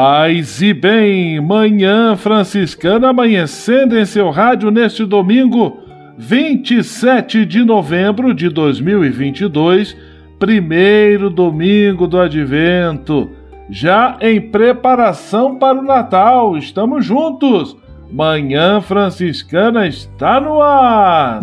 Paz e bem, manhã franciscana amanhecendo em seu rádio neste domingo, 27 de novembro de 2022, primeiro domingo do advento, já em preparação para o Natal. Estamos juntos. Manhã franciscana está no ar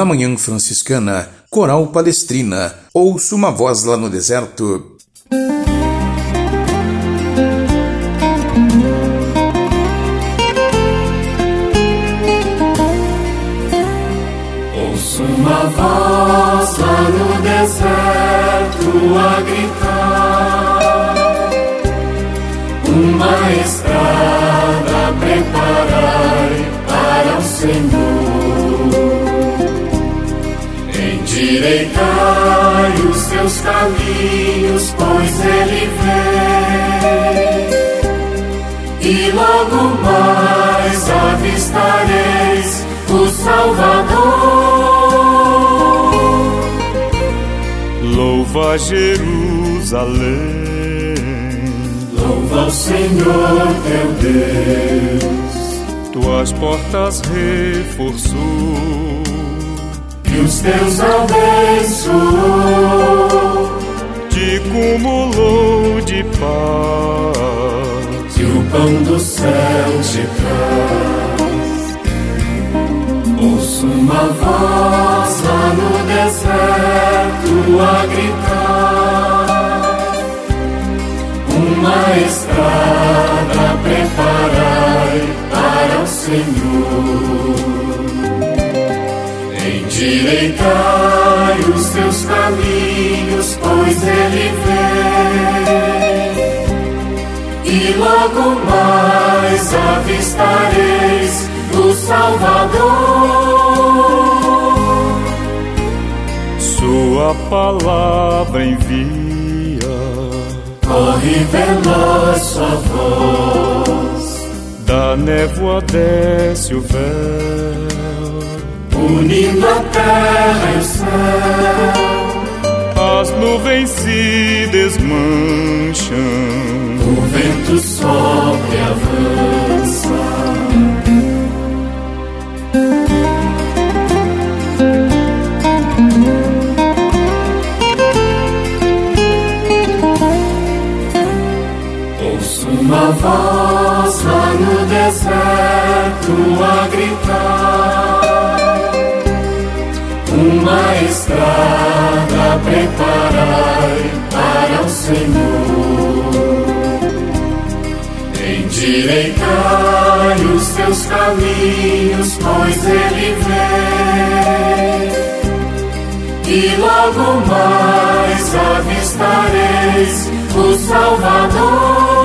Na Manhã Franciscana, Coral Palestrina, ouço uma voz lá no deserto. Ouço uma voz lá no deserto a gritar, uma estrada preparai para o Senhor Endireitai os seus caminhos, pois ele vem. E logo mais avistareis o Salvador. Louva Jerusalém. Louva o Senhor teu Deus. Tuas portas reforçou que os teus abençoou, te cumulou de paz, e o pão do céu te traz. Ouço uma voz lá no deserto a gritar, uma estrada preparai para o Senhor Endireitai os teus caminhos, pois ele vem. E logo mais avistareis o Salvador. Sua palavra envia. Corre veloz sua voz. Da névoa desce o véu unindo a terra e o céu. As nuvens se desmancham, o vento sopra e avança. Uma voz lá no deserto a gritar uma estrada preparai para o Senhor. Endireitai os teus caminhos, pois ele vem. E logo mais avistareis o Salvador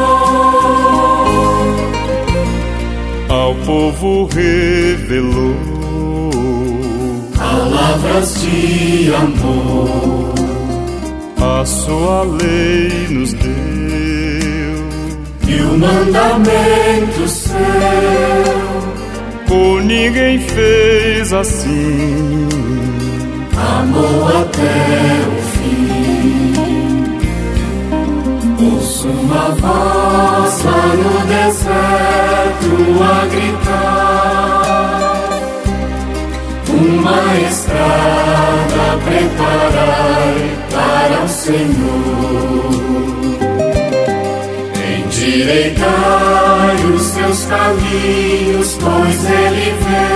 ao povo revelou palavras de amor. A sua lei nos deu e o mandamento seu. Por ninguém fez assim. Amou até o Ouço uma voz lá no deserto a gritar. Uma estrada preparai para o Senhor. Endireitai os seus caminhos, pois Ele vem.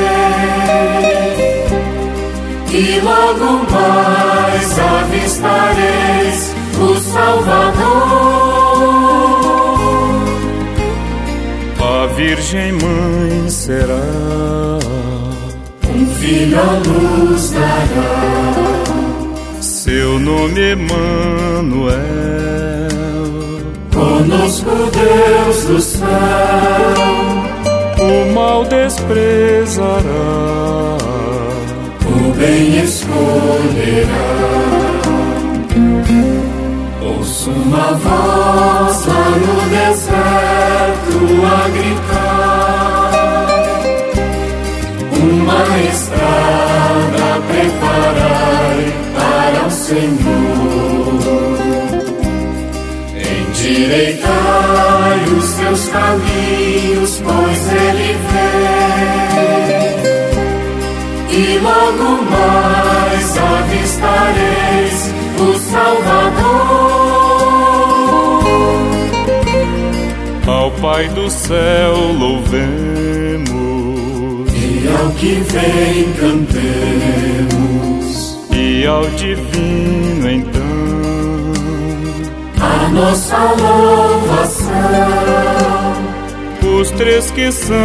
E logo mais avistareis o Salvador. A Virgem Mãe será, filho luz dará. Seu nome Emanuel, conosco Deus do céu, o mal desprezará, o bem escolherá. Ouço uma voz lá no deserto a gritar. Estrada preparai para o Senhor. Endireitai os seus caminhos, pois Ele vem. E logo mais avistareis o Salvador. Ao Pai do céu louvemos, ao que vem cantemos, e ao divino então, a nossa louvação. Os três que são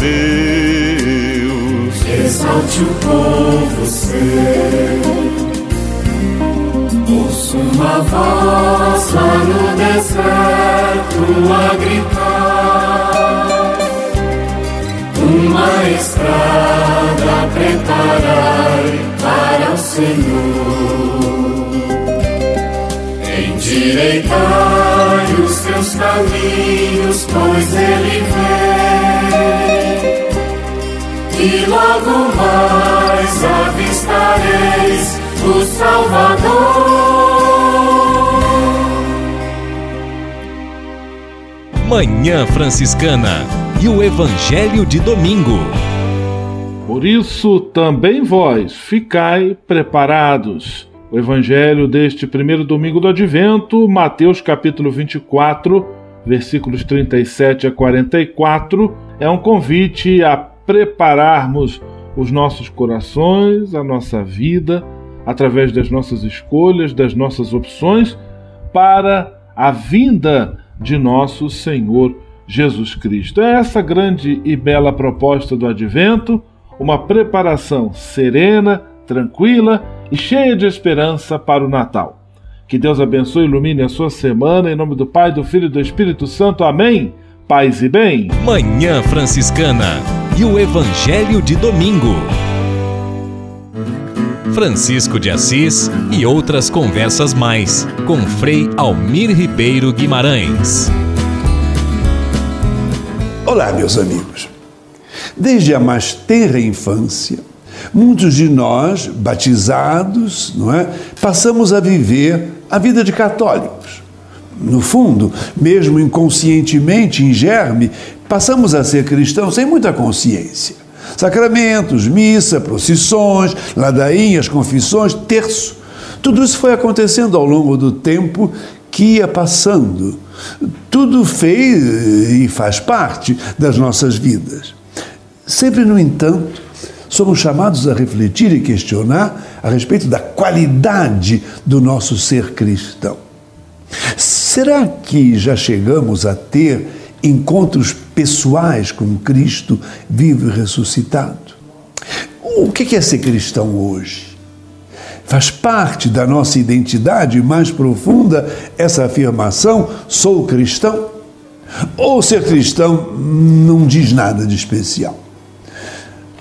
Deus, exalte o povo seu. Ouço uma voz lá no deserto a gritar. Uma estrada preparai para o Senhor. Endireitai os seus caminhos, pois Ele vem. E logo mais avistareis o Salvador. Manhã Franciscana e o Evangelho de Domingo. Por isso também vós ficai preparados. O Evangelho deste primeiro domingo do Advento, Mateus capítulo 24, versículos 37 a 44, é um convite a prepararmos os nossos corações, a nossa vida, através das nossas escolhas, das nossas opções, para a vinda de nosso Senhor Jesus Cristo. É essa grande e bela proposta do Advento, uma preparação serena, tranquila e cheia de esperança para o Natal. Que Deus abençoe e ilumine a sua semana, em nome do Pai, do Filho e do Espírito Santo. Amém. Paz e bem. Manhã Franciscana e o Evangelho de Domingo. Francisco de Assis e outras conversas mais com Frei Almir Ribeiro Guimarães. Olá, meus amigos. Desde a mais tenra infância, muitos de nós, batizados, não é, passamos a viver a vida de católicos. No fundo, mesmo inconscientemente, em germe, passamos a ser cristãos sem muita consciência. Sacramentos, missa, procissões, ladainhas, confissões, terço. Tudo isso foi acontecendo ao longo do tempo que ia passando. Tudo fez e faz parte das nossas vidas. Sempre, no entanto, somos chamados a refletir e questionar a respeito da qualidade do nosso ser cristão. Será que já chegamos a ter encontros pessoais com Cristo vivo e ressuscitado. O que é ser cristão hoje? Faz parte da nossa identidade mais profunda essa afirmação: sou cristão? Ou ser cristão não diz nada de especial?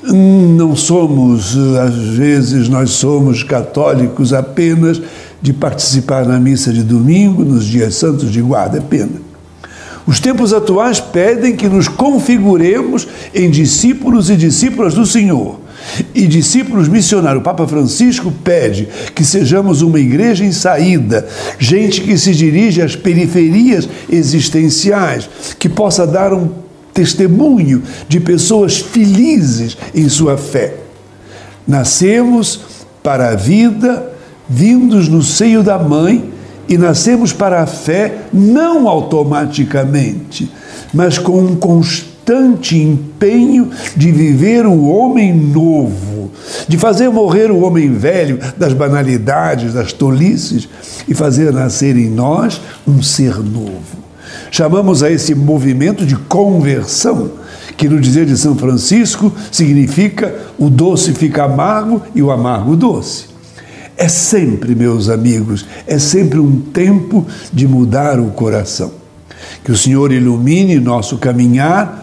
Não somos, às vezes, nós somos católicos apenas de participar na missa de domingo, nos dias santos de guarda, é pena. Os tempos atuais pedem que nos configuremos em discípulos e discípulas do Senhor. E discípulos missionários, o Papa Francisco pede que sejamos uma igreja em saída, gente que se dirige às periferias existenciais, que possa dar um testemunho de pessoas felizes em sua fé. Nascemos para a vida, vindos no seio da mãe, e nascemos para a fé não automaticamente, mas com um constante empenho de viver o homem novo, de fazer morrer o homem velho das banalidades, das tolices e fazer nascer em nós um ser novo. Chamamos a esse movimento de conversão, que no dizer de São Francisco significa o doce fica amargo e o amargo doce. É sempre, meus amigos, é sempre um tempo de mudar o coração. Que o Senhor ilumine nosso caminhar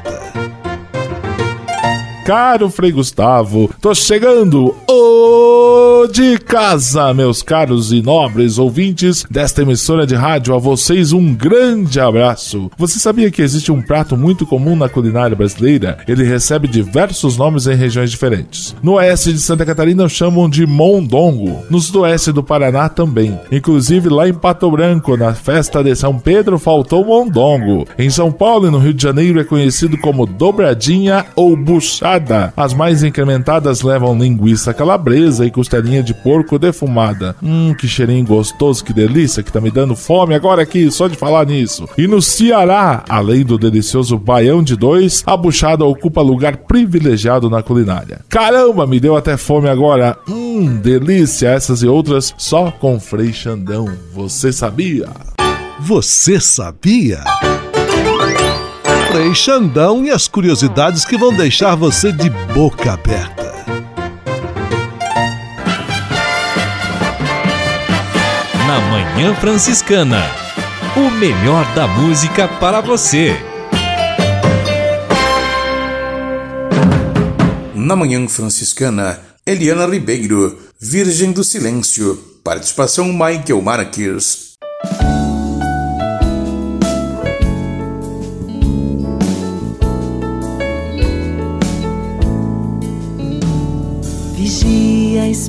Caro Frei Gustavo, tô chegando! De casa, meus caros e nobres ouvintes desta emissora de rádio, a vocês um grande abraço. Você sabia que existe um prato muito comum na culinária brasileira? Ele recebe diversos nomes em regiões diferentes. No oeste de Santa Catarina chamam de mondongo, no sudoeste do Paraná também. Inclusive lá em Pato Branco, na festa de São Pedro, faltou mondongo. Em São Paulo e no Rio de Janeiro é conhecido como dobradinha ou buchada as mais incrementadas levam linguiça calabresa e costelinha de porco defumada. Hum, que cheirinho gostoso, que delícia, que tá me dando fome agora aqui, só de falar nisso. E no Ceará, além do delicioso baião de dois, a buchada ocupa lugar privilegiado na culinária. Caramba, me deu até fome agora. Hum, delícia, essas e outras só com Frei Xandão. Você sabia? Você sabia? Frei Xandão e as curiosidades que vão deixar você de boca aberta. Na Manhã Franciscana, o melhor da música para você. Na Manhã Franciscana, Eliana Ribeiro, Virgem do Silêncio. Participação Michael Marques.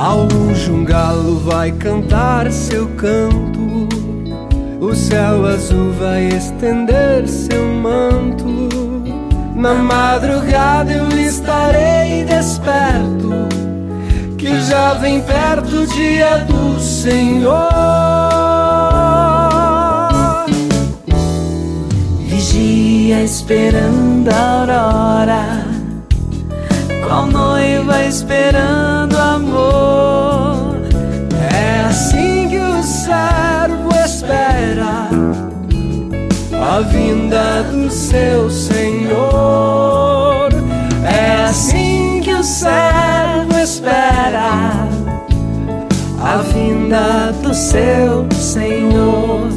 Ao longe um galo vai cantar seu canto, o céu azul vai estender seu manto. Na madrugada eu estarei desperto, que já vem perto o dia do Senhor. Vigia esperando a aurora, qual noiva esperando amor. É assim que o servo espera a vinda do seu Senhor. É assim que o servo espera a vinda do seu Senhor.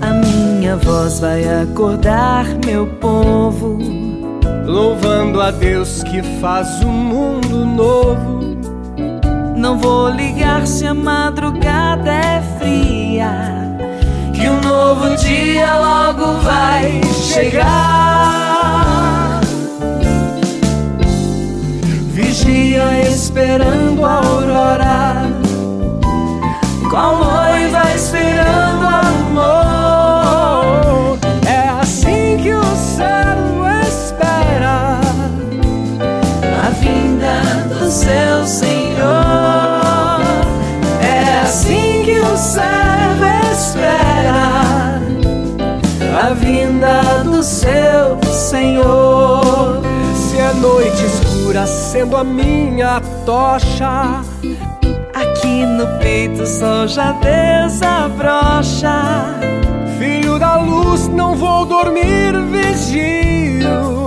A minha voz vai acordar meu povo, louvando a Deus que faz o um mundo novo. Não vou ligar se a madrugada é fria e um novo dia logo vai chegar. Vigia esperando a aurora, qual noiva esperando seu Senhor. É assim que o servo espera a vinda do seu Senhor. Se é noite escura, sendo a minha tocha. Aqui no peito o sol já desabrocha. Filho da luz, não vou dormir, vigio.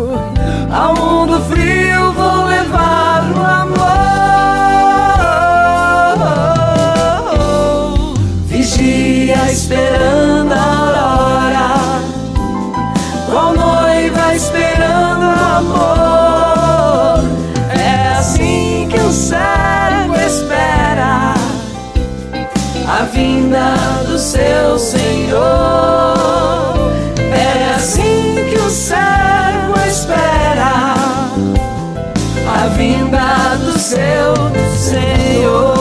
Ao mundo frio vou levar o amor. Vigia esperando a aurora, qual noiva esperando amor. É assim que o servo espera a vinda do seu Senhor. Seu Senhor.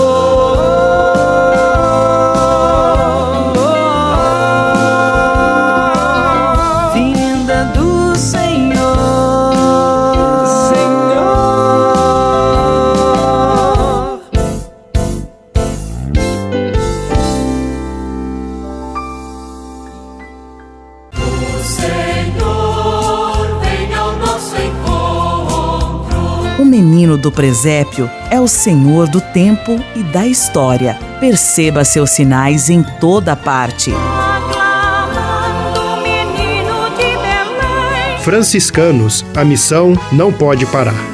O menino do presépio é o Senhor do tempo e da história. Perceba seus sinais em toda parte. Franciscanos, a missão não pode parar.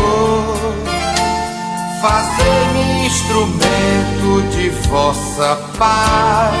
instrumento de vossa paz.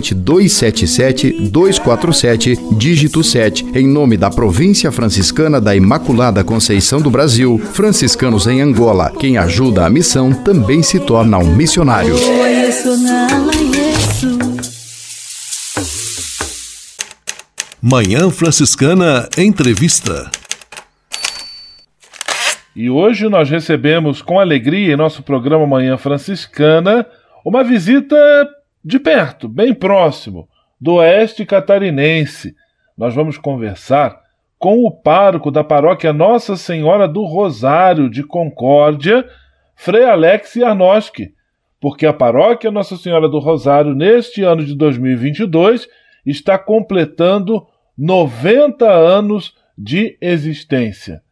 277-247, dígito 7, em nome da Província Franciscana da Imaculada Conceição do Brasil, franciscanos em Angola. Quem ajuda a missão também se torna um missionário. Manhã Franciscana Entrevista. E hoje nós recebemos com alegria em nosso programa Manhã Franciscana uma visita de perto, bem próximo, do oeste catarinense. Nós vamos conversar com o pároco da paróquia Nossa Senhora do Rosário de Concórdia, Frei Alex Arnoski, porque a paróquia Nossa Senhora do Rosário, neste ano de 2022, está completando 90 anos de existência.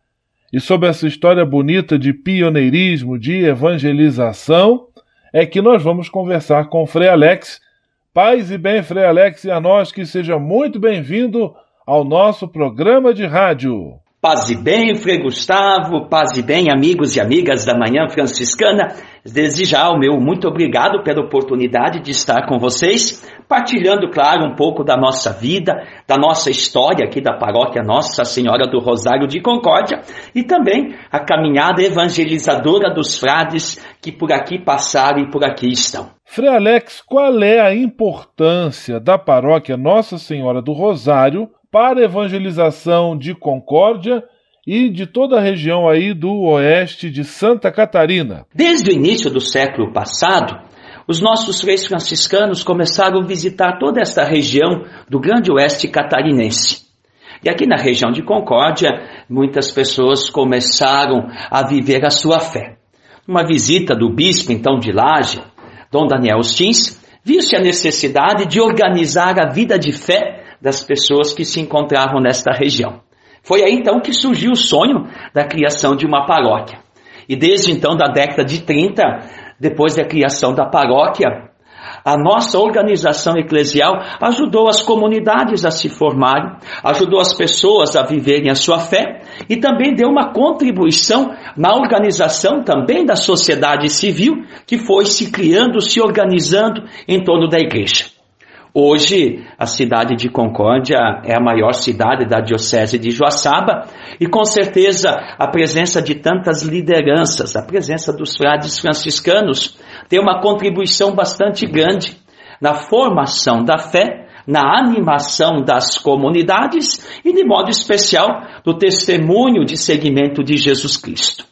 E sobre essa história bonita de pioneirismo, de evangelização, é que nós vamos conversar com Frei Alex Paz e bem, Frei Alex e a nós que seja muito bem-vindo ao nosso programa de rádio. Paz e bem, Frei Gustavo, paz e bem, amigos e amigas da Manhã Franciscana. Desde já, o meu muito obrigado pela oportunidade de estar com vocês, partilhando, claro, um pouco da nossa vida, da nossa história aqui da paróquia Nossa Senhora do Rosário de Concórdia e também a caminhada evangelizadora dos frades que por aqui passaram e por aqui estão. Frei Alex, qual é a importância da paróquia Nossa Senhora do Rosário para evangelização de Concórdia e de toda a região aí do oeste de Santa Catarina. Desde o início do século passado, os nossos freis franciscanos começaram a visitar toda esta região do grande oeste catarinense. E aqui na região de Concórdia, muitas pessoas começaram a viver a sua fé. Uma visita do bispo, então, de Laje, Dom Daniel Stins, viu-se a necessidade de organizar a vida de fé das pessoas que se encontravam nesta região. Foi aí então que surgiu o sonho da criação de uma paróquia. E desde então, da década de 30, depois da criação da paróquia, a nossa organização eclesial ajudou as comunidades a se formarem, ajudou as pessoas a viverem a sua fé e também deu uma contribuição na organização também da sociedade civil que foi se criando, se organizando em torno da igreja. Hoje, a cidade de Concórdia é a maior cidade da Diocese de Joaçaba e, com certeza, a presença de tantas lideranças, a presença dos frades franciscanos, tem uma contribuição bastante grande na formação da fé, na animação das comunidades e, de modo especial, no testemunho de seguimento de Jesus Cristo.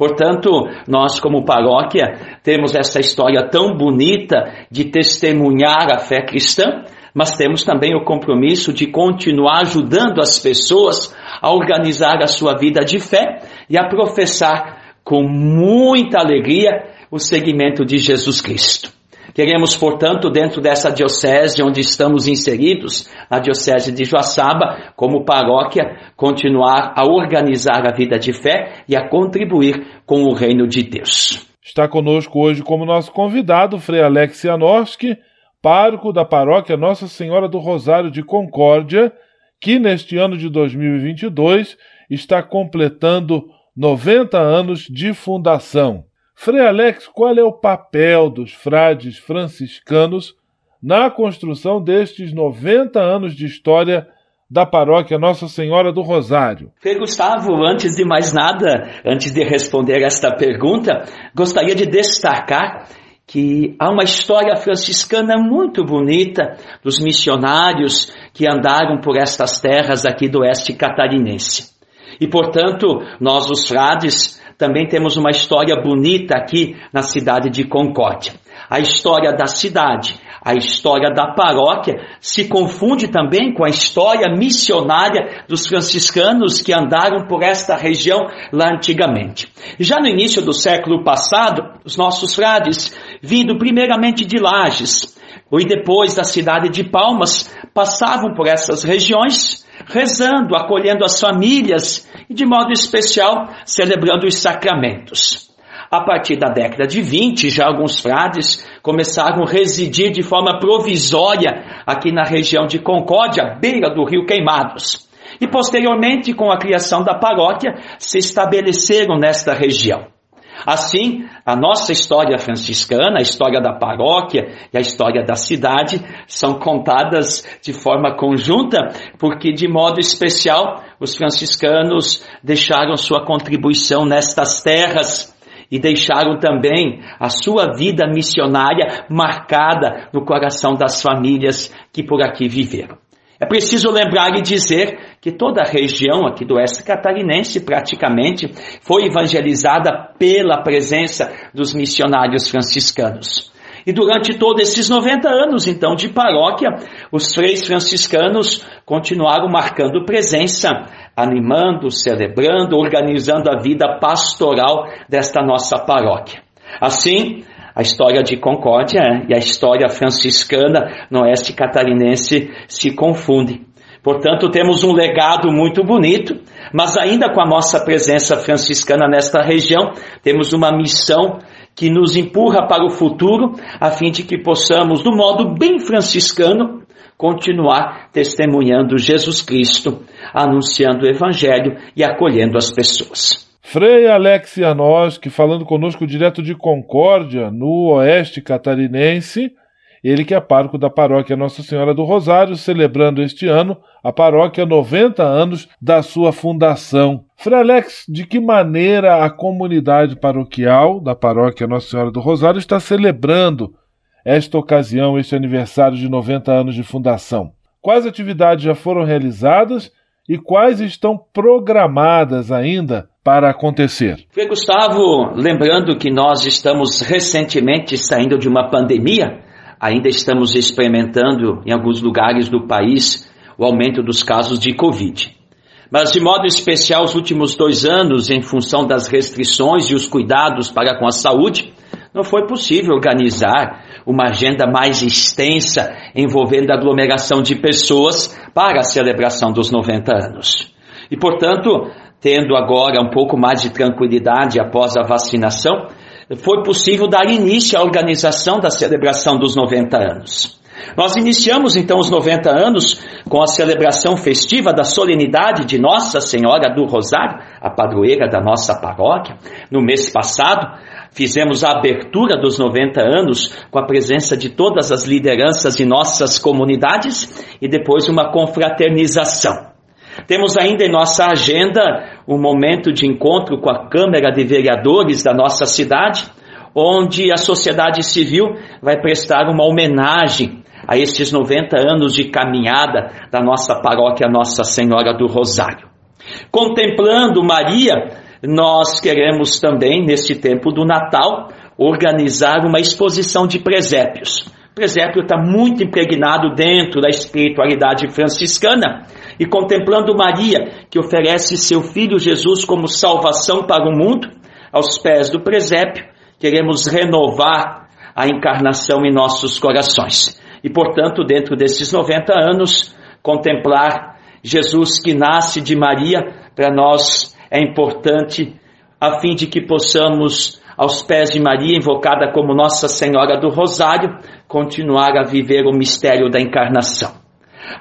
Portanto, nós, como paróquia, temos essa história tão bonita de testemunhar a fé cristã, mas temos também o compromisso de continuar ajudando as pessoas a organizar a sua vida de fé e a professar com muita alegria o seguimento de Jesus Cristo. Queremos, portanto, dentro dessa diocese onde estamos inseridos, a diocese de Joaçaba, como paróquia, continuar a organizar a vida de fé e a contribuir com o reino de Deus. Está conosco hoje como nosso convidado Frei Alex Janorski, pároco da paróquia Nossa Senhora do Rosário de Concórdia, que neste ano de 2022 está completando 90 anos de fundação. Frei Alex, qual é o papel dos frades franciscanos na construção destes 90 anos de história da paróquia Nossa Senhora do Rosário? Frei Gustavo, antes de mais nada, antes de responder esta pergunta, gostaria de destacar que há uma história franciscana muito bonita dos missionários que andaram por estas terras aqui do oeste catarinense. E, portanto, nós, os frades, também temos uma história bonita aqui na cidade de Concórdia. A história da cidade, a história da paróquia se confunde também com a história missionária dos franciscanos que andaram por esta região lá antigamente. Já no início do século passado, os nossos frades, vindo primeiramente de Lages, e depois da cidade de Palmas, passavam por essas regiões, rezando, acolhendo as famílias e, de modo especial, celebrando os sacramentos. A partir da década de 20, já alguns frades começaram a residir de forma provisória aqui na região de Concórdia, beira do rio Queimados. E posteriormente, com a criação da paróquia, se estabeleceram nesta região. Assim, a nossa história franciscana, a história da paróquia e a história da cidade são contadas de forma conjunta, porque de modo especial os franciscanos deixaram sua contribuição nestas terras e deixaram também a sua vida missionária marcada no coração das famílias que por aqui viveram. É preciso lembrar e dizer que toda a região aqui do oeste catarinense praticamente foi evangelizada pela presença dos missionários franciscanos. E durante todos esses 90 anos, então, de paróquia, os freis franciscanos continuaram marcando presença, animando, celebrando, organizando a vida pastoral desta nossa paróquia. Assim, a história de Concórdia e a história franciscana no oeste catarinense se confundem. Portanto, temos um legado muito bonito, mas ainda com a nossa presença franciscana nesta região, temos uma missão que nos empurra para o futuro, a fim de que possamos, do modo bem franciscano, continuar testemunhando Jesus Cristo, anunciando o Evangelho e acolhendo as pessoas. Frei Alex Janoski, falando conosco direto de Concórdia, no oeste catarinense, ele que é pároco da paróquia Nossa Senhora do Rosário, celebrando este ano a paróquia 90 anos da sua fundação. Frei Alex, de que maneira a comunidade paroquial da paróquia Nossa Senhora do Rosário está celebrando esta ocasião, este aniversário de 90 anos de fundação? Quais atividades já foram realizadas e quais estão programadas ainda para acontecer? Frei Gustavo, lembrando que nós estamos recentemente saindo de uma pandemia, ainda estamos experimentando em alguns lugares do país o aumento dos casos de Covid. Mas, de modo especial, os últimos dois anos, em função das restrições e os cuidados para com a saúde, não foi possível organizar uma agenda mais extensa envolvendo a aglomeração de pessoas para a celebração dos 90 anos. E, portanto, tendo agora um pouco mais de tranquilidade após a vacinação, foi possível dar início à organização da celebração dos 90 anos. Nós iniciamos então os 90 anos com a celebração festiva da solenidade de Nossa Senhora do Rosário, a padroeira da nossa paróquia. No mês passado, fizemos a abertura dos 90 anos com a presença de todas as lideranças de nossas comunidades e depois uma confraternização. Temos ainda em nossa agenda um momento de encontro com a Câmara de Vereadores da nossa cidade, onde a sociedade civil vai prestar uma homenagem a estes 90 anos de caminhada da nossa paróquia Nossa Senhora do Rosário. Contemplando Maria, nós queremos também, neste tempo do Natal, organizar uma exposição de presépios. O presépio está muito impregnado dentro da espiritualidade franciscana e contemplando Maria, que oferece seu filho Jesus como salvação para o mundo, aos pés do presépio, queremos renovar a encarnação em nossos corações. E, portanto, dentro desses 90 anos, contemplar Jesus que nasce de Maria, para nós é importante, a fim de que possamos, aos pés de Maria, invocada como Nossa Senhora do Rosário, continuar a viver o mistério da encarnação.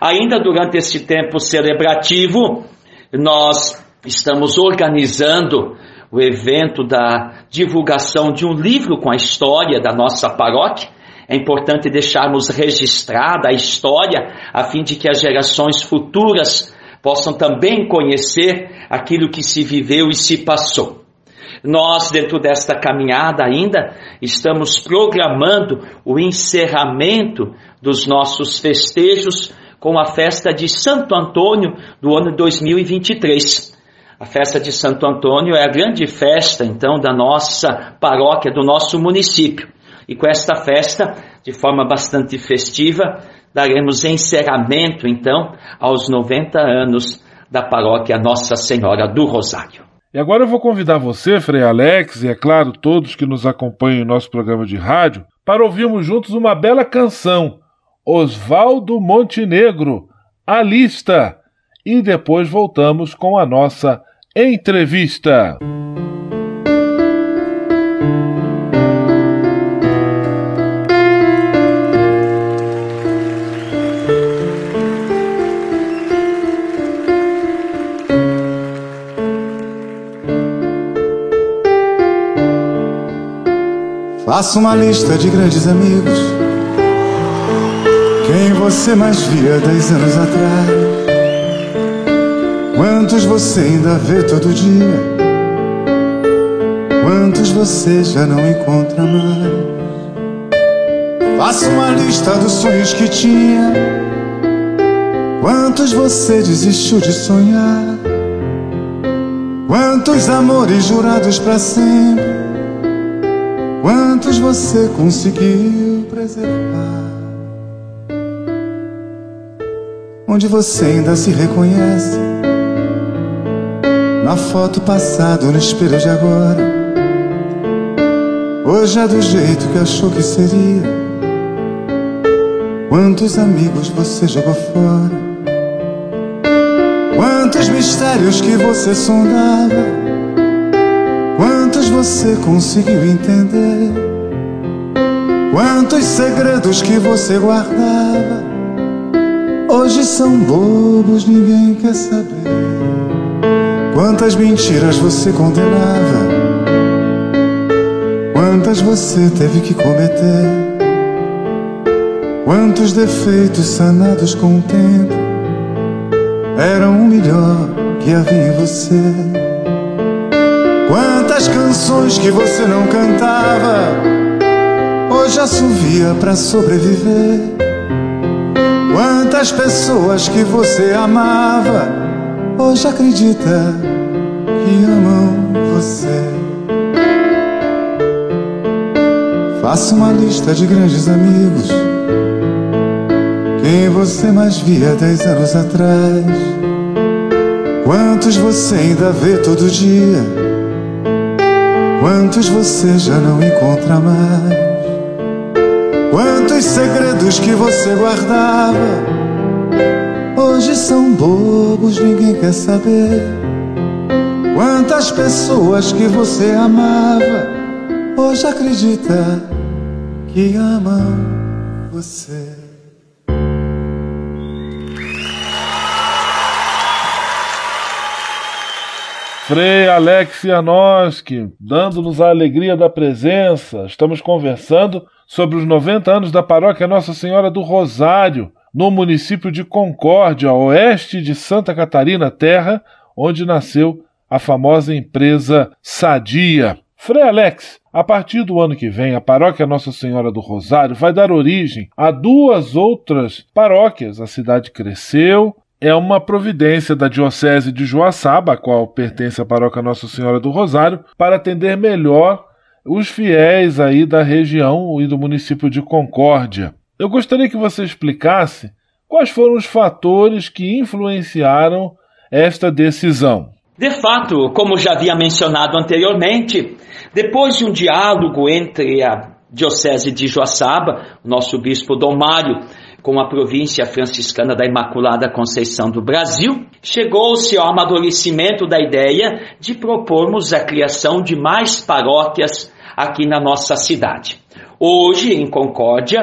Ainda durante esse tempo celebrativo, nós estamos organizando o evento da divulgação de um livro com a história da nossa paróquia. É importante deixarmos registrada a história a fim de que as gerações futuras possam também conhecer aquilo que se viveu e se passou. Nós, dentro desta caminhada ainda, estamos programando o encerramento dos nossos festejos com a festa de Santo Antônio do ano 2023. A festa de Santo Antônio é a grande festa, então, da nossa paróquia, do nosso município. E com esta festa, de forma bastante festiva, daremos encerramento, então, aos 90 anos da paróquia Nossa Senhora do Rosário. E agora eu vou convidar você, Frei Alex, e é claro, todos que nos acompanham em nosso programa de rádio, para ouvirmos juntos uma bela canção Oswaldo Montenegro, a lista. E depois voltamos com a nossa entrevista. Faça uma lista de grandes amigos quem você mais via dez anos atrás? Quantos você ainda vê todo dia? Quantos você já não encontra mais? Faça uma lista dos sonhos que tinha. Quantos você desistiu de sonhar? Quantos amores jurados para sempre? Quantos você conseguiu preservar? Onde você ainda se reconhece. Na foto passada, no espelho de agora. Hoje é do jeito que achou que seria. Quantos amigos você jogou fora? Quantos mistérios que você sondava? Quantos você conseguiu entender? Quantos segredos que você guardava hoje são bobos, ninguém quer saber. Quantas mentiras você condenava? Quantas você teve que cometer? Quantos defeitos sanados com o tempo eram o melhor que havia em você? Quantas canções que você não cantava hoje assovia para sobreviver? Quantas pessoas que você amava hoje acredita que amam você? Faça uma lista de grandes amigos quem você mais via dez anos atrás? Quantos você ainda vê todo dia? Quantos você já não encontra mais? Quantos segredos que você guardava hoje são bobos, ninguém quer saber. Quantas pessoas que você amava hoje acredita que amam você. Frei Alex Janoski, dando-nos a alegria da presença. Estamos conversando sobre os 90 anos da paróquia Nossa Senhora do Rosário, no município de Concórdia, oeste de Santa Catarina, terra onde nasceu a famosa empresa Sadia. Frei Alex, a partir do ano que vem, a paróquia Nossa Senhora do Rosário vai dar origem a duas outras paróquias. A cidade cresceu, é uma providência da Diocese de Joaçaba, a qual pertence a paróquia Nossa Senhora do Rosário, para atender melhor os fiéis aí da região e do município de Concórdia. Eu gostaria que você explicasse quais foram os fatores que influenciaram esta decisão. De fato, como já havia mencionado anteriormente, depois de um diálogo entre a Diocese de Joaçaba, nosso bispo Dom Mário, com a província franciscana da Imaculada Conceição do Brasil, chegou-se ao amadurecimento da ideia de propormos a criação de mais paróquias aqui na nossa cidade. Hoje, em Concórdia,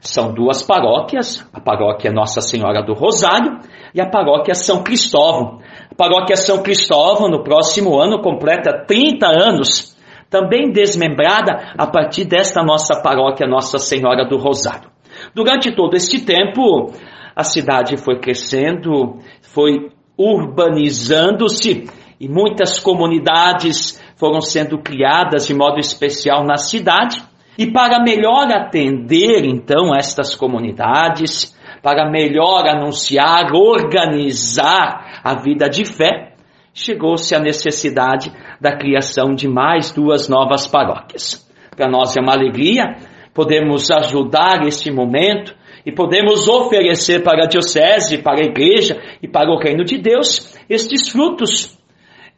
são duas paróquias, a paróquia Nossa Senhora do Rosário e a paróquia São Cristóvão. A paróquia São Cristóvão, no próximo ano, completa 30 anos, também desmembrada a partir desta nossa paróquia Nossa Senhora do Rosário. Durante todo este tempo, a cidade foi crescendo, foi urbanizando-se e muitas comunidades foram sendo criadas de modo especial na cidade. E para melhor atender então estas comunidades, para melhor anunciar, organizar a vida de fé, chegou-se a necessidade da criação de mais duas novas paróquias. Para nós é uma alegria podemos ajudar este momento e podemos oferecer para a Diocese, para a Igreja e para o Reino de Deus estes frutos,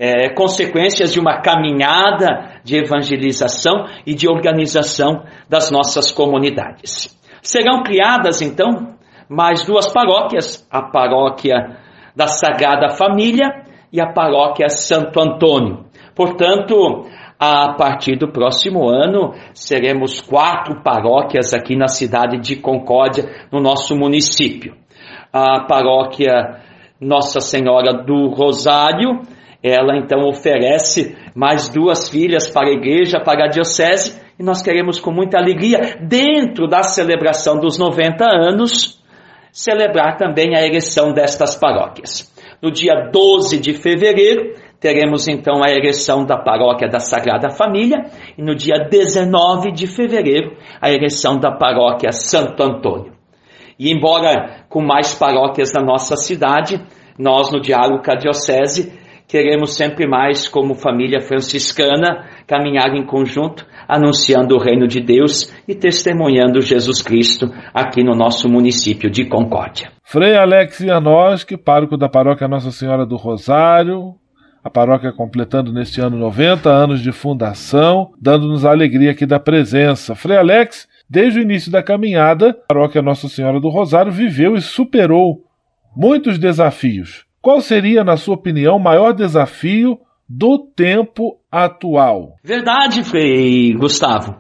é, consequências de uma caminhada de evangelização e de organização das nossas comunidades. Serão criadas então mais duas paróquias, a paróquia da Sagrada Família e a paróquia Santo Antônio. Portanto, a partir do próximo ano, seremos quatro paróquias aqui na cidade de Concórdia, no nosso município. A paróquia Nossa Senhora do Rosário, ela então oferece mais duas filhas para a igreja, para a diocese, e nós queremos com muita alegria, dentro da celebração dos 90 anos, celebrar também a ereção destas paróquias. No dia 12 de fevereiro, teremos então a ereção da paróquia da Sagrada Família e no dia 19 de fevereiro a ereção da paróquia Santo Antônio. E embora com mais paróquias na nossa cidade, nós no Diálogo com a Diocese queremos sempre mais, como família franciscana, caminhar em conjunto, anunciando o reino de Deus e testemunhando Jesus Cristo aqui no nosso município de Concórdia. Frei Alex Janoski, pároco da paróquia Nossa Senhora do Rosário, a paróquia completando neste ano 90 anos de fundação, dando-nos a alegria aqui da presença. Frei Alex, desde o início da caminhada, a paróquia Nossa Senhora do Rosário viveu e superou muitos desafios. Qual seria, na sua opinião, o maior desafio do tempo atual. Verdade, Frei Gustavo.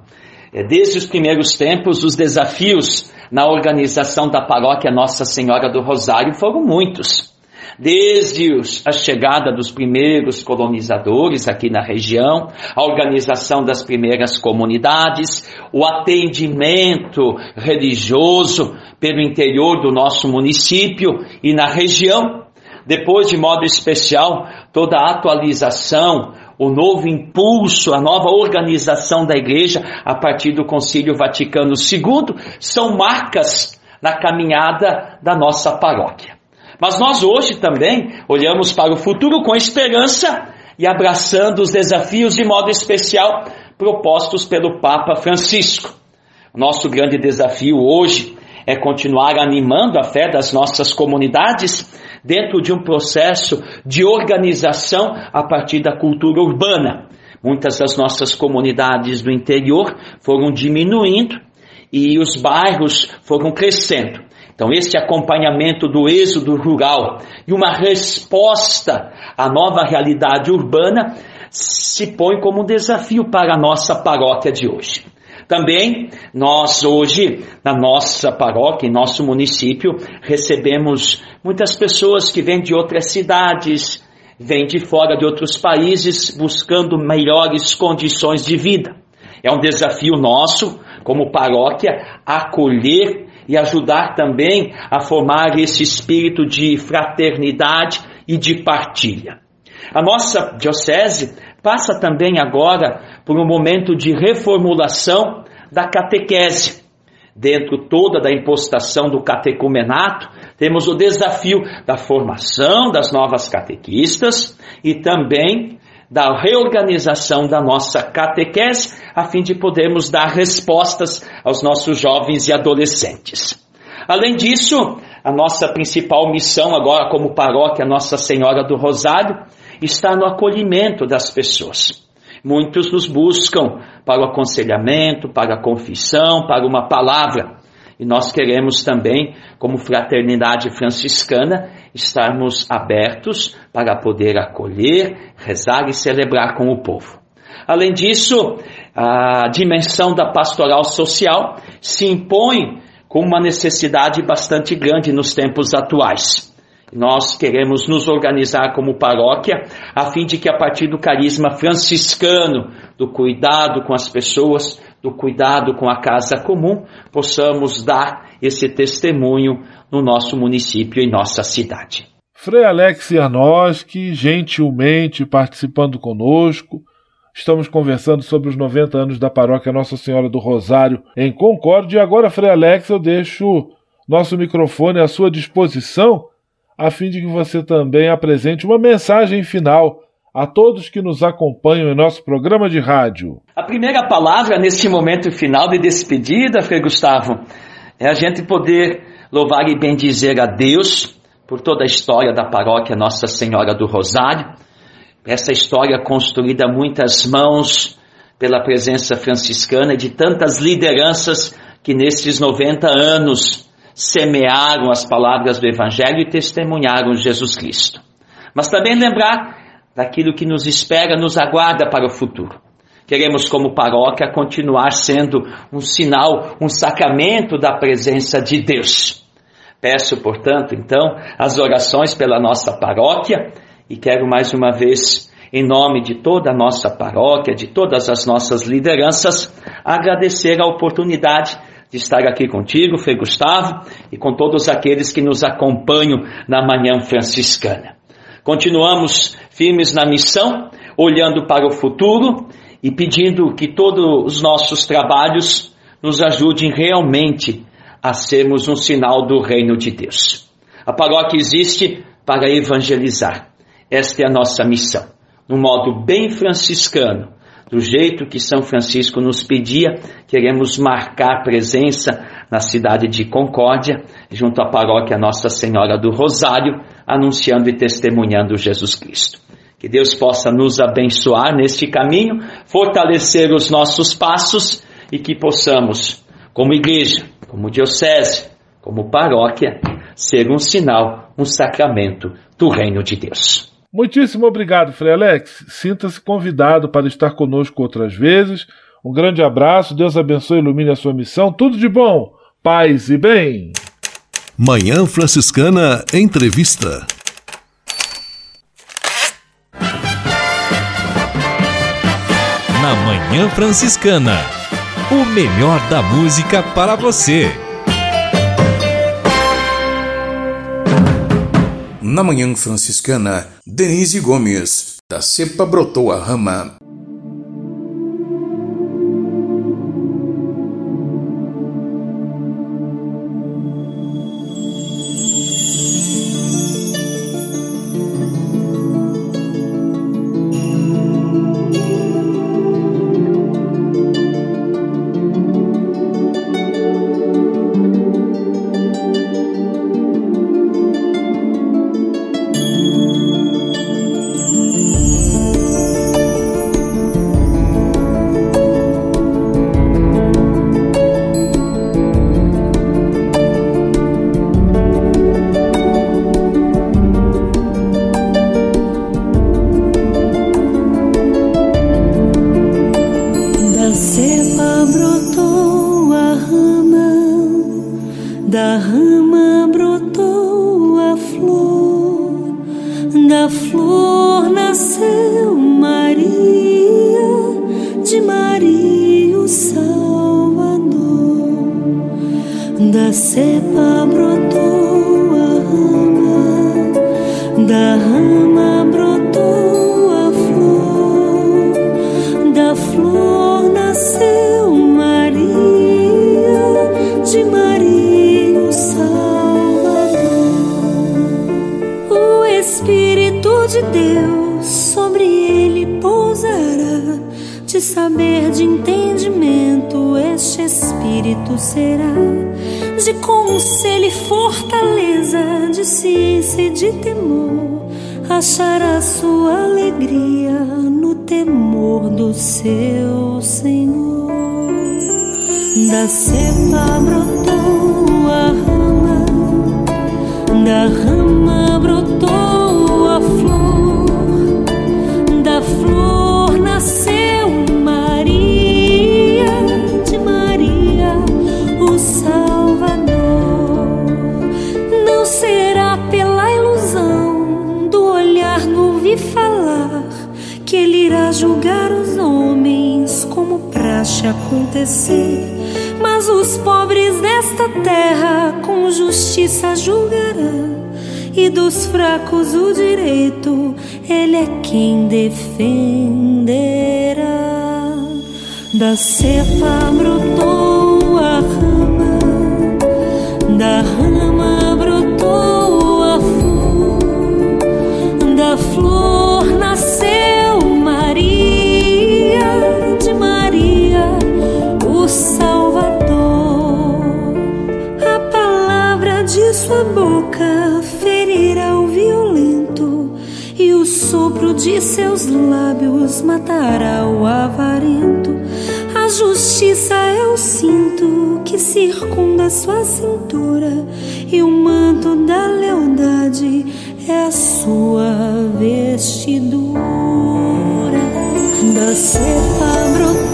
É, desde os primeiros tempos, os desafios na organização da paróquia Nossa Senhora do Rosário foram muitos. Desde a chegada dos primeiros colonizadores aqui na região, a organização das primeiras comunidades, o atendimento religioso pelo interior do nosso município e na região, depois, de modo especial, toda a atualização, o novo impulso, a nova organização da igreja a partir do Concílio Vaticano II, são marcas na caminhada da nossa paróquia. Mas nós hoje também olhamos para o futuro com esperança e abraçando os desafios de modo especial propostos pelo Papa Francisco. Nosso grande desafio hoje é continuar animando a fé das nossas comunidades dentro de um processo de organização a partir da cultura urbana. Muitas das nossas comunidades do interior foram diminuindo e os bairros foram crescendo. Então, este acompanhamento do êxodo rural e uma resposta à nova realidade urbana se põe como um desafio para a nossa paróquia de hoje. Também nós hoje, na nossa paróquia, em nosso município, recebemos muitas pessoas que vêm de outras cidades, vêm de fora de outros países buscando melhores condições de vida. É um desafio nosso, como paróquia, acolher e ajudar também a formar esse espírito de fraternidade e de partilha. A nossa diocese passa também agora por um momento de reformulação da catequese. Dentro toda da impostação do catecumenato, temos o desafio da formação das novas catequistas e também da reorganização da nossa catequese, a fim de podermos dar respostas aos nossos jovens e adolescentes. Além disso, a nossa principal missão agora como paróquia Nossa Senhora do Rosário está no acolhimento das pessoas. Muitos nos buscam para o aconselhamento, para a confissão, para uma palavra. E nós queremos também, como fraternidade franciscana, estarmos abertos para poder acolher, rezar e celebrar com o povo. Além disso, a dimensão da pastoral social se impõe com uma necessidade bastante grande nos tempos atuais. Nós queremos nos organizar como paróquia a fim de que a partir do carisma franciscano, do cuidado com as pessoas, do cuidado com a casa comum, possamos dar esse testemunho no nosso município e nossa cidade. Frei Alex Arnoski, gentilmente participando conosco, Estamos conversando sobre os 90 anos da paróquia Nossa Senhora do Rosário em Concórdia. E agora, Frei Alex, eu deixo nosso microfone à sua disposição a fim de que você também apresente uma mensagem final a todos que nos acompanham em nosso programa de rádio. A primeira palavra neste momento final de despedida, Frei Gustavo, é a gente poder louvar e bendizer a Deus por toda a história da paróquia Nossa Senhora do Rosário, essa história construída a muitas mãos pela presença franciscana de tantas lideranças que nesses 90 anos semearam as palavras do Evangelho e testemunharam Jesus Cristo. Mas também lembrar daquilo que nos espera, nos aguarda para o futuro. Queremos, como paróquia, continuar sendo um sinal, um sacramento da presença de Deus. Peço, portanto, então, as orações pela nossa paróquia e quero mais uma vez, em nome de toda a nossa paróquia, de todas as nossas lideranças, agradecer a oportunidade de estar aqui contigo, Frei Gustavo, e com todos aqueles que nos acompanham na manhã franciscana. Continuamos firmes na missão, olhando para o futuro e pedindo que todos os nossos trabalhos nos ajudem realmente a sermos um sinal do reino de Deus. A paróquia existe para evangelizar. Esta é a nossa missão. No modo bem franciscano, do jeito que São Francisco nos pedia, queremos marcar presença na cidade de Concórdia, junto à paróquia Nossa Senhora do Rosário, anunciando e testemunhando Jesus Cristo. Que Deus possa nos abençoar neste caminho, fortalecer os nossos passos e que possamos, como igreja, como diocese, como paróquia, ser um sinal, um sacramento do reino de Deus. Muitíssimo obrigado, Frei Alex. Sinta-se convidado para estar conosco outras vezes. Um grande abraço, Deus abençoe e ilumine a sua missão. Tudo de bom, paz e bem. Manhã Franciscana Entrevista. Na Manhã Franciscana, o melhor da música para você. Na manhã franciscana, Denise Gomes, da cepa brotou a rama. 的恒 temor, achará sua alegria no temor do seu Senhor. Da cepa brotar mas os pobres desta terra com justiça julgará, e dos fracos o direito, ele é quem defenderá. Da cepa brotou a rama, da rama brotou. sopro de seus lábios matará o avarento. A justiça é o cinto que circunda sua cintura, e o manto da lealdade é a sua vestidura. Da cepa brotada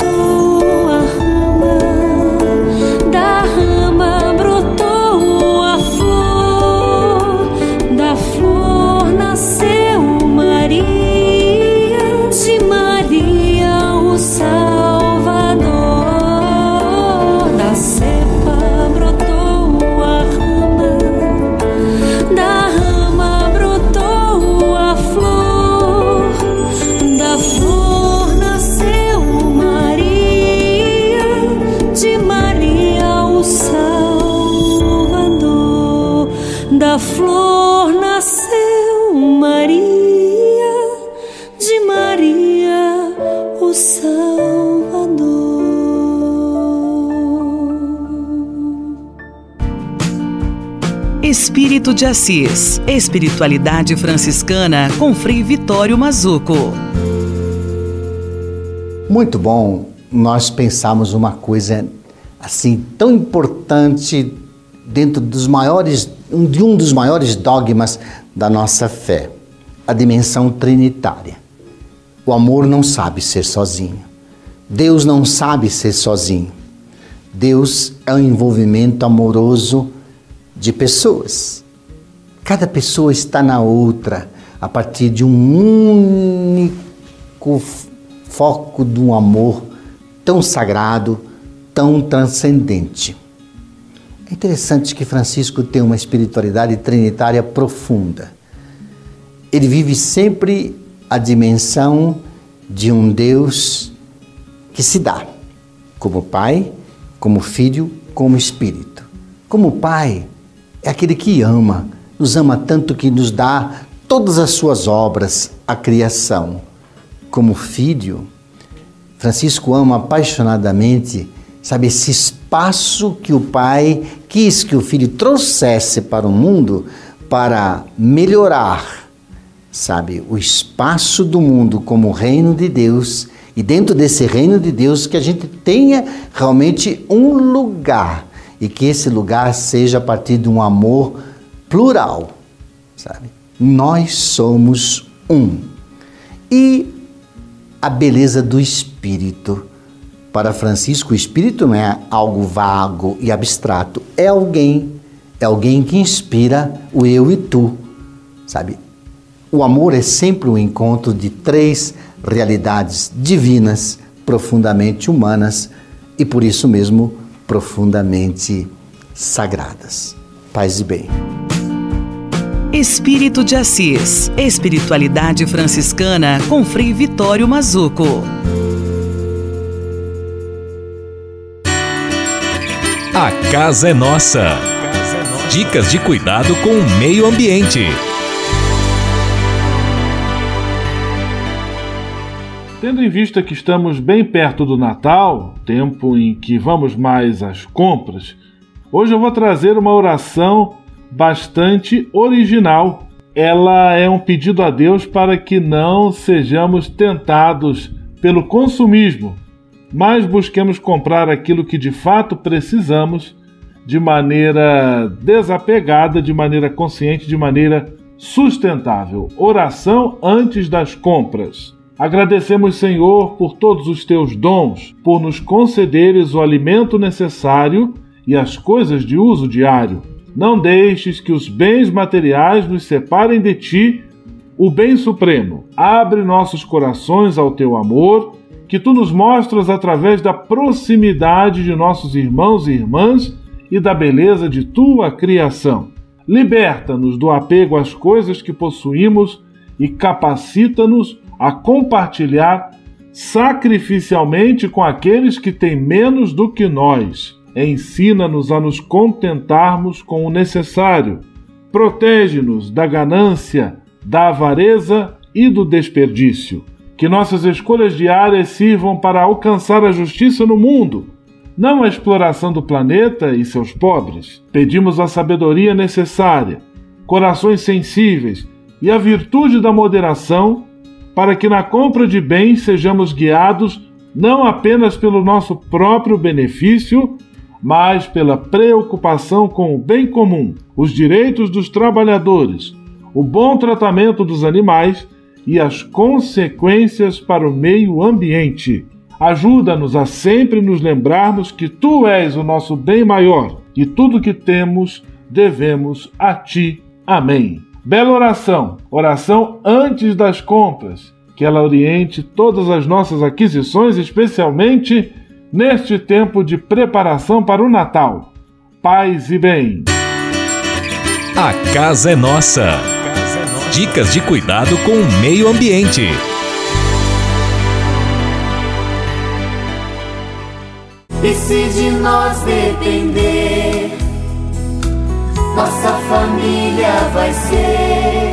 De Assis. Espiritualidade franciscana com Frei Vitório Mazuco. Muito bom nós pensarmos uma coisa assim tão importante dentro dos maiores de um dos maiores dogmas da nossa fé, a dimensão trinitária. O amor não sabe ser sozinho. Deus não sabe ser sozinho. Deus é um envolvimento amoroso de pessoas. Cada pessoa está na outra a partir de um único foco de um amor tão sagrado, tão transcendente. É interessante que Francisco tem uma espiritualidade trinitária profunda. Ele vive sempre a dimensão de um Deus que se dá como Pai, como Filho, como Espírito. Como Pai, é aquele que ama, nos ama tanto que nos dá todas as suas obras, a criação. Como Filho, Francisco ama apaixonadamente, sabe, esse espaço que o pai quis que o filho trouxesse para o mundo para melhorar, sabe, o espaço do mundo como reino de Deus e dentro desse reino de Deus que a gente tenha realmente um lugar e que esse lugar seja a partir de um amor plural, sabe? Nós somos um. E a beleza do espírito. Para Francisco, o espírito não é algo vago e abstrato, é alguém, é alguém que inspira o eu e tu, sabe? O amor é sempre um encontro de três realidades divinas, profundamente humanas e por isso mesmo profundamente sagradas. Paz e bem. Espírito de Assis. Espiritualidade franciscana com Frei Vitório Mazuco. A casa é nossa. Dicas de cuidado com o meio ambiente. Tendo em vista que estamos bem perto do Natal, tempo em que vamos mais às compras, hoje eu vou trazer uma oração bastante original. Ela é um pedido a Deus para que não sejamos tentados pelo consumismo, mas busquemos comprar aquilo que de fato precisamos de maneira desapegada, de maneira consciente, de maneira sustentável. Oração antes das compras. Agradecemos, Senhor, por todos os teus dons, por nos concederes o alimento necessário e as coisas de uso diário. Não deixes que os bens materiais nos separem de ti, o bem supremo. Abre nossos corações ao teu amor, que tu nos mostras através da proximidade de nossos irmãos e irmãs e da beleza de tua criação. Liberta-nos do apego às coisas que possuímos e capacita-nos a compartilhar sacrificialmente com aqueles que têm menos do que nós Ensina-nos a nos contentarmos com o necessário. Protege-nos da ganância, da avareza e do desperdício. Que nossas escolhas diárias sirvam para alcançar a justiça no mundo, não a exploração do planeta e seus pobres. Pedimos a sabedoria necessária, corações sensíveis e a virtude da moderação para que na compra de bens sejamos guiados não apenas pelo nosso próprio benefício, mas pela preocupação com o bem comum, os direitos dos trabalhadores, o bom tratamento dos animais e as consequências para o meio ambiente. Ajuda-nos a sempre nos lembrarmos que tu és o nosso bem maior e tudo que temos devemos a ti. Amém. Bela oração, oração antes das compras, que ela oriente todas as nossas aquisições, especialmente neste tempo de preparação para o Natal. Paz e bem. A casa é nossa. Dicas de cuidado com o meio ambiente. E se de nós depender, nossa família vai ser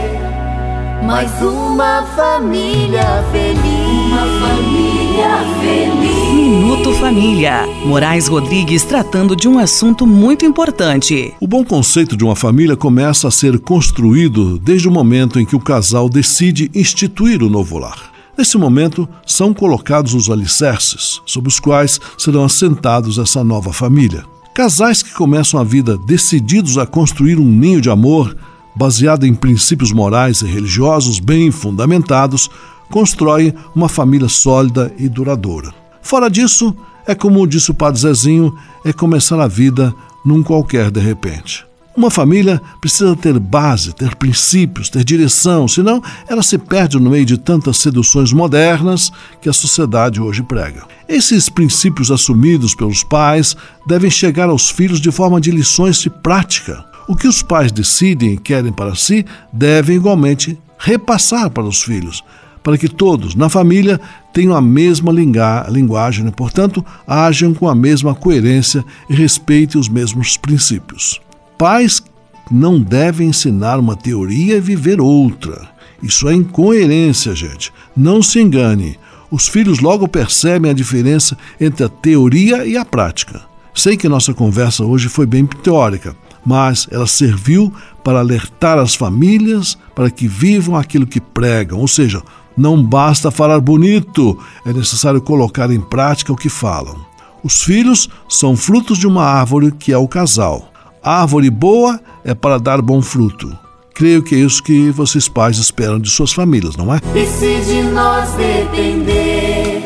mais uma família feliz. Uma família feliz. Minuto Família. Moraes Rodrigues tratando de um assunto muito importante. O bom conceito de uma família começa a ser construído desde o momento em que o casal decide instituir o novo lar. Nesse momento, são colocados os alicerces sobre os quais serão assentados essa nova família. Casais que começam a vida decididos a construir um ninho de amor baseada em princípios morais e religiosos bem fundamentados, constrói uma família sólida e duradoura. Fora disso, é como disse o padre Zezinho, é começar a vida num qualquer de repente. Uma família precisa ter base, ter princípios, ter direção, senão ela se perde no meio de tantas seduções modernas que a sociedade hoje prega. Esses princípios assumidos pelos pais devem chegar aos filhos de forma de lições de prática. O que os pais decidem e querem para si devem igualmente repassar para os filhos, para que todos na família tenham a mesma linguagem, né? portanto, ajam com a mesma coerência e respeitem os mesmos princípios. Pais não devem ensinar uma teoria e viver outra. Isso é incoerência, gente. Não se engane. Os filhos logo percebem a diferença entre a teoria e a prática. Sei que nossa conversa hoje foi bem teórica, mas ela serviu para alertar as famílias para que vivam aquilo que pregam, ou seja, não basta falar bonito, é necessário colocar em prática o que falam. Os filhos são frutos de uma árvore que é o casal. Árvore boa é para dar bom fruto. Creio que é isso que vocês pais esperam de suas famílias, não é? E se de nós depender,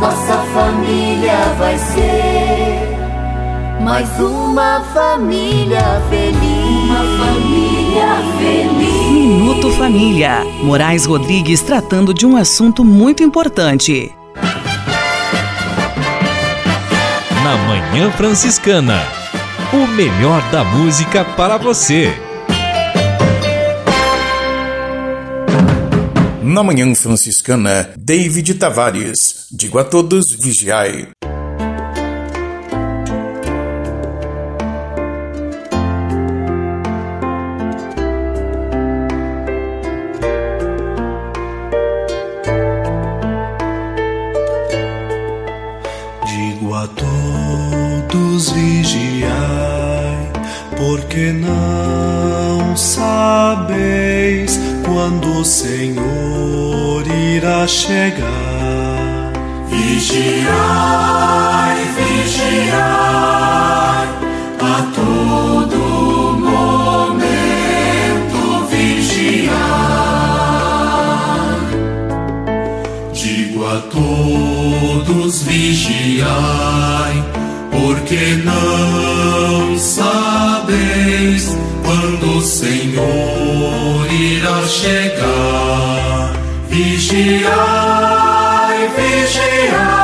nossa família vai ser mais uma família feliz. Uma família feliz. Minuto Família. Moraes Rodrigues tratando de um assunto muito importante. Na Manhã Franciscana o melhor da música para você. Na Manhã Franciscana, David Tavares. Digo a todos, vigiai. Vigiai, porque não sabeis quando o Senhor irá chegar. Vigiai, vigiai,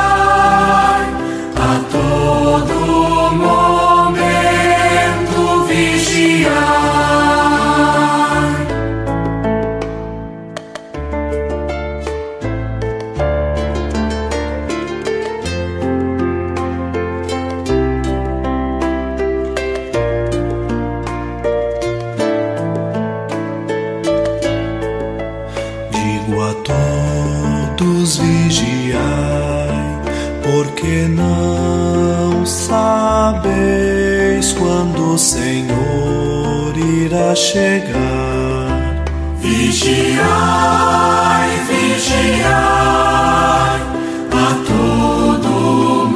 chegar. Vigiai, vigiai, a todo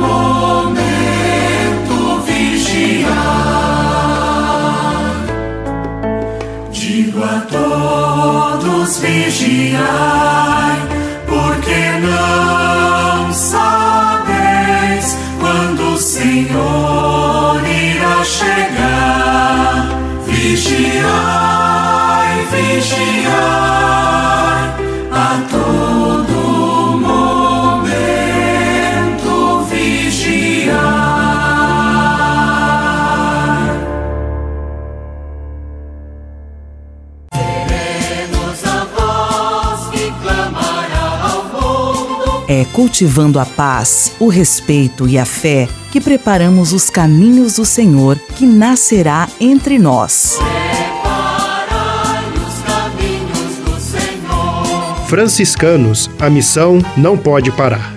momento vigiai. Digo a todos vigiai, cultivando a paz, o respeito e a fé que preparamos os caminhos do Senhor que nascerá entre nós. Franciscanos, a missão não pode parar.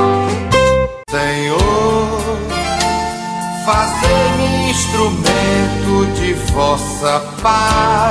Vossa paz.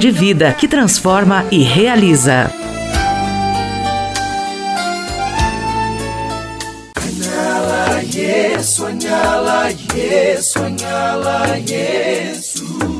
de vida que transforma e realiza. Anyala Yesu, anyala Yesu.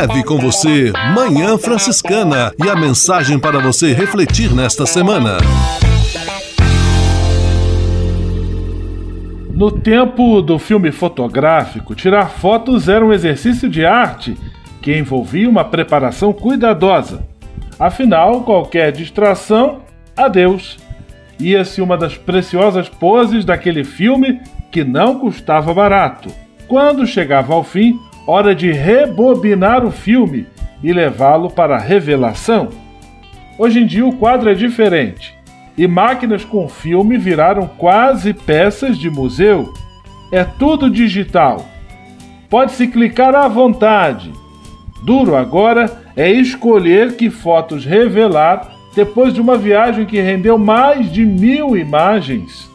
Leve com você Manhã Franciscana e a mensagem para você refletir nesta semana. No tempo do filme fotográfico, tirar fotos era um exercício de arte que envolvia uma preparação cuidadosa. Afinal, qualquer distração, adeus. Ia-se uma das preciosas poses daquele filme que não custava barato. Quando chegava ao fim, hora de rebobinar o filme e levá-lo para a revelação. Hoje em dia o quadro é diferente e máquinas com filme viraram quase peças de museu. É tudo digital. Pode-se clicar à vontade. Duro agora é escolher que fotos revelar depois de uma viagem que rendeu mais de mil imagens.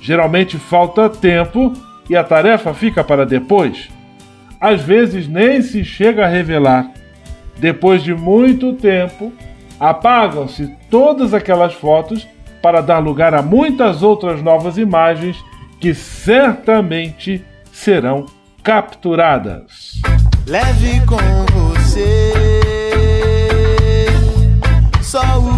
Geralmente falta tempo e a tarefa fica para depois. Às vezes nem se chega a revelar. Depois de muito tempo, apagam-se todas aquelas fotos para dar lugar a muitas outras novas imagens que certamente serão capturadas. Leve com você só o